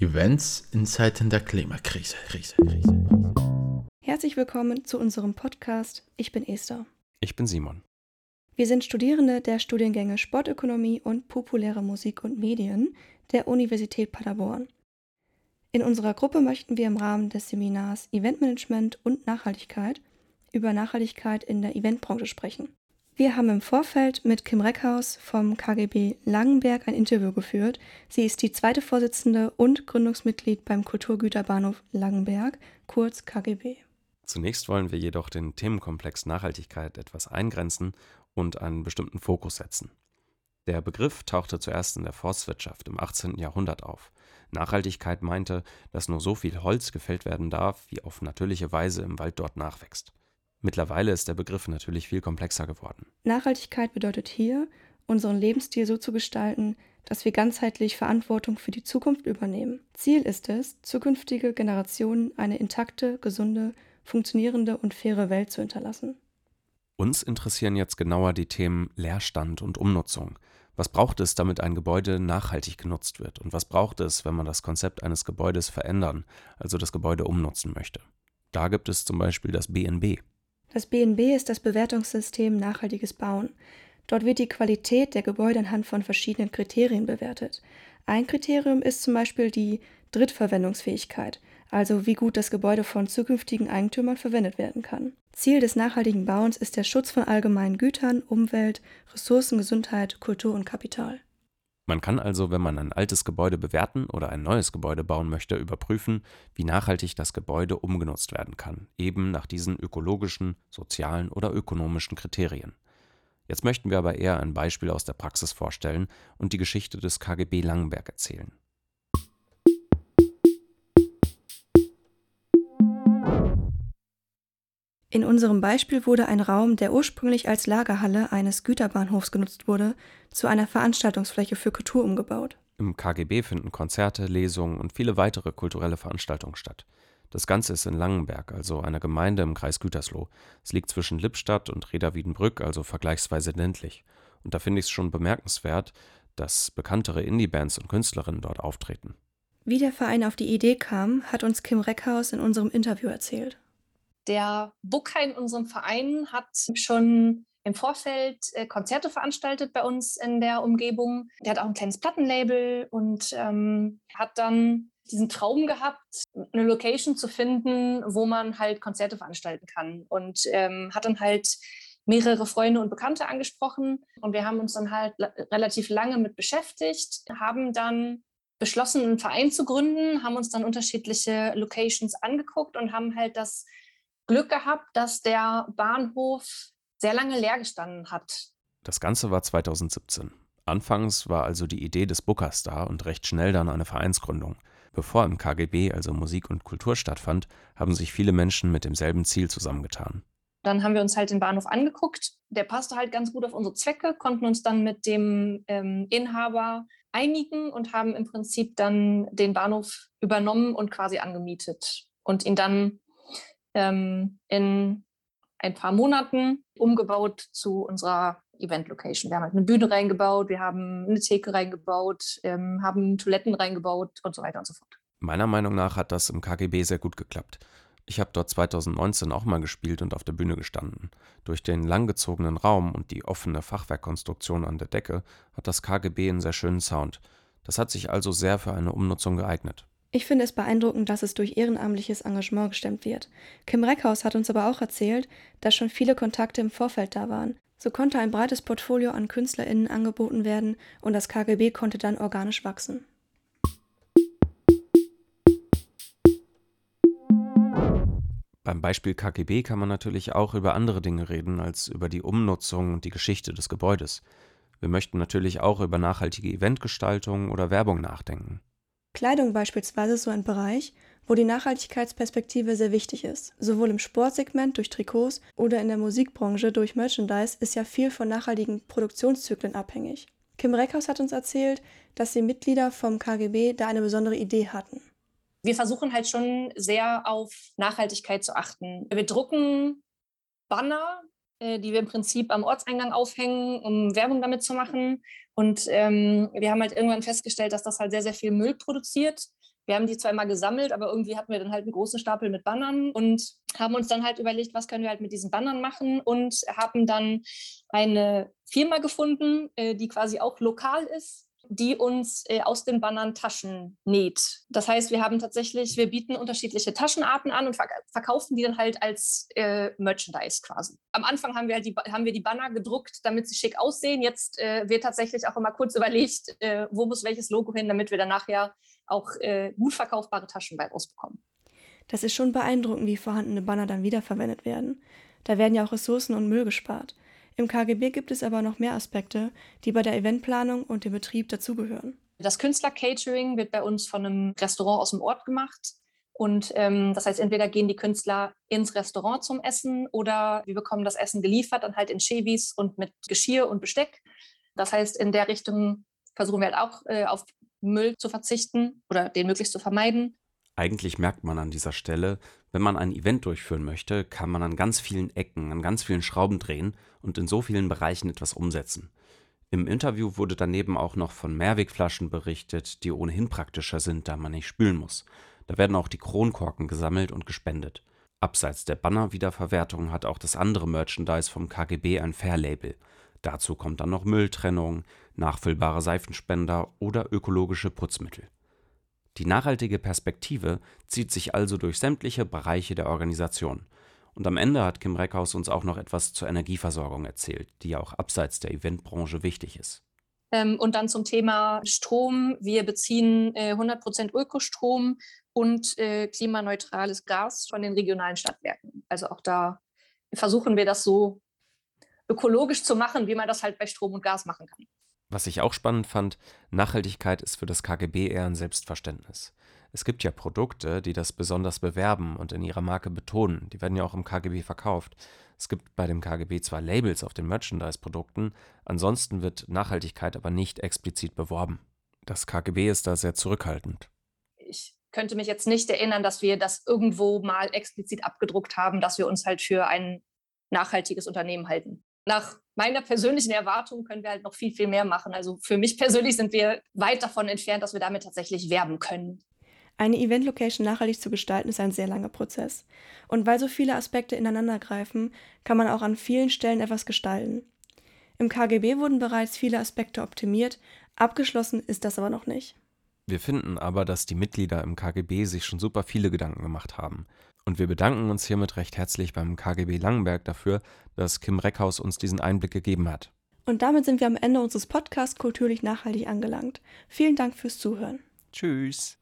Events in Zeiten der Klimakrise. Krise, Krise. Herzlich willkommen zu unserem Podcast. Ich bin Esther. Ich bin Simon. Wir sind Studierende der Studiengänge Sportökonomie und populäre Musik und Medien der Universität Paderborn. In unserer Gruppe möchten wir im Rahmen des Seminars Eventmanagement und Nachhaltigkeit über Nachhaltigkeit in der Eventbranche sprechen. Wir haben im Vorfeld mit Kim Reckhaus vom KGB Langenberg ein Interview geführt. Sie ist die zweite Vorsitzende und Gründungsmitglied beim Kulturgüterbahnhof Langenberg, kurz KGB. Zunächst wollen wir jedoch den Themenkomplex Nachhaltigkeit etwas eingrenzen und einen bestimmten Fokus setzen. Der Begriff tauchte zuerst in der Forstwirtschaft im 18. Jahrhundert auf. Nachhaltigkeit meinte, dass nur so viel Holz gefällt werden darf, wie auf natürliche Weise im Wald dort nachwächst. Mittlerweile ist der Begriff natürlich viel komplexer geworden. Nachhaltigkeit bedeutet hier, unseren Lebensstil so zu gestalten, dass wir ganzheitlich Verantwortung für die Zukunft übernehmen. Ziel ist es, zukünftige Generationen eine intakte, gesunde, funktionierende und faire Welt zu hinterlassen. Uns interessieren jetzt genauer die Themen Leerstand und Umnutzung. Was braucht es, damit ein Gebäude nachhaltig genutzt wird? Und was braucht es, wenn man das Konzept eines Gebäudes verändern, also das Gebäude umnutzen möchte? Da gibt es zum Beispiel das BNB. Das BNB ist das Bewertungssystem Nachhaltiges Bauen. Dort wird die Qualität der Gebäude anhand von verschiedenen Kriterien bewertet. Ein Kriterium ist zum Beispiel die Drittverwendungsfähigkeit, also wie gut das Gebäude von zukünftigen Eigentümern verwendet werden kann. Ziel des nachhaltigen Bauens ist der Schutz von allgemeinen Gütern, Umwelt, Ressourcen, Gesundheit, Kultur und Kapital. Man kann also, wenn man ein altes Gebäude bewerten oder ein neues Gebäude bauen möchte, überprüfen, wie nachhaltig das Gebäude umgenutzt werden kann, eben nach diesen ökologischen, sozialen oder ökonomischen Kriterien. Jetzt möchten wir aber eher ein Beispiel aus der Praxis vorstellen und die Geschichte des KGB Langenberg erzählen. In unserem Beispiel wurde ein Raum, der ursprünglich als Lagerhalle eines Güterbahnhofs genutzt wurde, zu einer Veranstaltungsfläche für Kultur umgebaut. Im KGB finden Konzerte, Lesungen und viele weitere kulturelle Veranstaltungen statt. Das Ganze ist in Langenberg, also einer Gemeinde im Kreis Gütersloh. Es liegt zwischen Lippstadt und Reda-Wiedenbrück, also vergleichsweise ländlich. Und da finde ich es schon bemerkenswert, dass bekanntere Indie-Bands und Künstlerinnen dort auftreten. Wie der Verein auf die Idee kam, hat uns Kim Reckhaus in unserem Interview erzählt. Der Booker in unserem Verein hat schon im Vorfeld äh, Konzerte veranstaltet bei uns in der Umgebung. Der hat auch ein kleines Plattenlabel und ähm, hat dann diesen Traum gehabt, eine Location zu finden, wo man halt Konzerte veranstalten kann. Und ähm, hat dann halt mehrere Freunde und Bekannte angesprochen. Und wir haben uns dann halt relativ lange mit beschäftigt, haben dann beschlossen, einen Verein zu gründen, haben uns dann unterschiedliche Locations angeguckt und haben halt das Glück gehabt, dass der Bahnhof sehr lange leer gestanden hat. Das Ganze war 2017. Anfangs war also die Idee des Bookers da und recht schnell dann eine Vereinsgründung. Bevor im KGB also Musik und Kultur stattfand, haben sich viele Menschen mit demselben Ziel zusammengetan. Dann haben wir uns halt den Bahnhof angeguckt. Der passte halt ganz gut auf unsere Zwecke, konnten uns dann mit dem ähm, Inhaber einigen und haben im Prinzip dann den Bahnhof übernommen und quasi angemietet und ihn dann ähm, in ein paar Monaten umgebaut zu unserer Event-Location. Wir haben halt eine Bühne reingebaut, wir haben eine Theke reingebaut, ähm, haben Toiletten reingebaut und so weiter und so fort. Meiner Meinung nach hat das im KGB sehr gut geklappt. Ich habe dort 2019 auch mal gespielt und auf der Bühne gestanden. Durch den langgezogenen Raum und die offene Fachwerkkonstruktion an der Decke hat das KGB einen sehr schönen Sound. Das hat sich also sehr für eine Umnutzung geeignet. Ich finde es beeindruckend, dass es durch ehrenamtliches Engagement gestemmt wird. Kim Reckhaus hat uns aber auch erzählt, dass schon viele Kontakte im Vorfeld da waren. So konnte ein breites Portfolio an KünstlerInnen angeboten werden und das KGB konnte dann organisch wachsen. Beim Beispiel KGB kann man natürlich auch über andere Dinge reden als über die Umnutzung und die Geschichte des Gebäudes. Wir möchten natürlich auch über nachhaltige Eventgestaltung oder Werbung nachdenken. Kleidung beispielsweise ist so ein Bereich, wo die Nachhaltigkeitsperspektive sehr wichtig ist. Sowohl im Sportsegment durch Trikots oder in der Musikbranche durch Merchandise ist ja viel von nachhaltigen Produktionszyklen abhängig. Kim Reckhaus hat uns erzählt, dass die Mitglieder vom KGB da eine besondere Idee hatten. Wir versuchen halt schon sehr auf Nachhaltigkeit zu achten. Wir drucken Banner, die wir im Prinzip am Ortseingang aufhängen, um Werbung damit zu machen. Und ähm, wir haben halt irgendwann festgestellt, dass das halt sehr, sehr viel Müll produziert, Wir haben die zwar immer gesammelt, aber irgendwie hatten wir dann halt einen großen Stapel mit Bannern und haben uns dann halt überlegt, was können wir halt mit diesen Bannern machen und haben dann eine Firma gefunden, äh, die quasi auch lokal ist die uns äh, aus den Bannern Taschen näht. Das heißt, wir haben tatsächlich, wir bieten unterschiedliche Taschenarten an und verk verkaufen die dann halt als äh, Merchandise quasi. Am Anfang haben wir, halt die, haben wir die Banner gedruckt, damit sie schick aussehen. Jetzt äh, wird tatsächlich auch immer kurz überlegt, äh, wo muss welches Logo hin, damit wir dann nachher auch äh, gut verkaufbare Taschen bei rausbekommen. Das ist schon beeindruckend, wie vorhandene Banner dann wiederverwendet werden. Da werden ja auch Ressourcen und Müll gespart. Im KGB gibt es aber noch mehr Aspekte, die bei der Eventplanung und dem Betrieb dazugehören. Das Künstler-Catering wird bei uns von einem Restaurant aus dem Ort gemacht. Und ähm, das heißt, entweder gehen die Künstler ins Restaurant zum Essen oder wir bekommen das Essen geliefert, dann halt in Chevys und mit Geschirr und Besteck. Das heißt, in der Richtung versuchen wir halt auch äh, auf Müll zu verzichten oder den möglichst zu vermeiden. Eigentlich merkt man an dieser Stelle, wenn man ein Event durchführen möchte, kann man an ganz vielen Ecken, an ganz vielen Schrauben drehen und in so vielen Bereichen etwas umsetzen. Im Interview wurde daneben auch noch von Mehrwegflaschen berichtet, die ohnehin praktischer sind, da man nicht spülen muss. Da werden auch die Kronkorken gesammelt und gespendet. Abseits der Banner-Wiederverwertung hat auch das andere Merchandise vom KGB ein Fair-Label. Dazu kommt dann noch Mülltrennung, nachfüllbare Seifenspender oder ökologische Putzmittel. Die nachhaltige Perspektive zieht sich also durch sämtliche Bereiche der Organisation. Und am Ende hat Kim Reckhaus uns auch noch etwas zur Energieversorgung erzählt, die ja auch abseits der Eventbranche wichtig ist. Ähm, und dann zum Thema Strom. Wir beziehen äh, 100% Ökostrom und äh, klimaneutrales Gas von den regionalen Stadtwerken. Also auch da versuchen wir das so ökologisch zu machen, wie man das halt bei Strom und Gas machen kann. Was ich auch spannend fand, Nachhaltigkeit ist für das KGB eher ein Selbstverständnis. Es gibt ja Produkte, die das besonders bewerben und in ihrer Marke betonen. Die werden ja auch im KGB verkauft. Es gibt bei dem KGB zwar Labels auf den Merchandise-Produkten, ansonsten wird Nachhaltigkeit aber nicht explizit beworben. Das KGB ist da sehr zurückhaltend. Ich könnte mich jetzt nicht erinnern, dass wir das irgendwo mal explizit abgedruckt haben, dass wir uns halt für ein nachhaltiges Unternehmen halten nach meiner persönlichen Erwartung können wir halt noch viel, viel mehr machen. Also für mich persönlich sind wir weit davon entfernt, dass wir damit tatsächlich werben können. Eine Event-Location nachhaltig zu gestalten, ist ein sehr langer Prozess. Und weil so viele Aspekte ineinandergreifen, kann man auch an vielen Stellen etwas gestalten. Im KGB wurden bereits viele Aspekte optimiert, abgeschlossen ist das aber noch nicht. Wir finden aber, dass die Mitglieder im KGB sich schon super viele Gedanken gemacht haben. Und wir bedanken uns hiermit recht herzlich beim KGB Langenberg dafür, dass Kim Reckhaus uns diesen Einblick gegeben hat. Und damit sind wir am Ende unseres Podcasts Kulturlich Nachhaltig angelangt. Vielen Dank fürs Zuhören. Tschüss.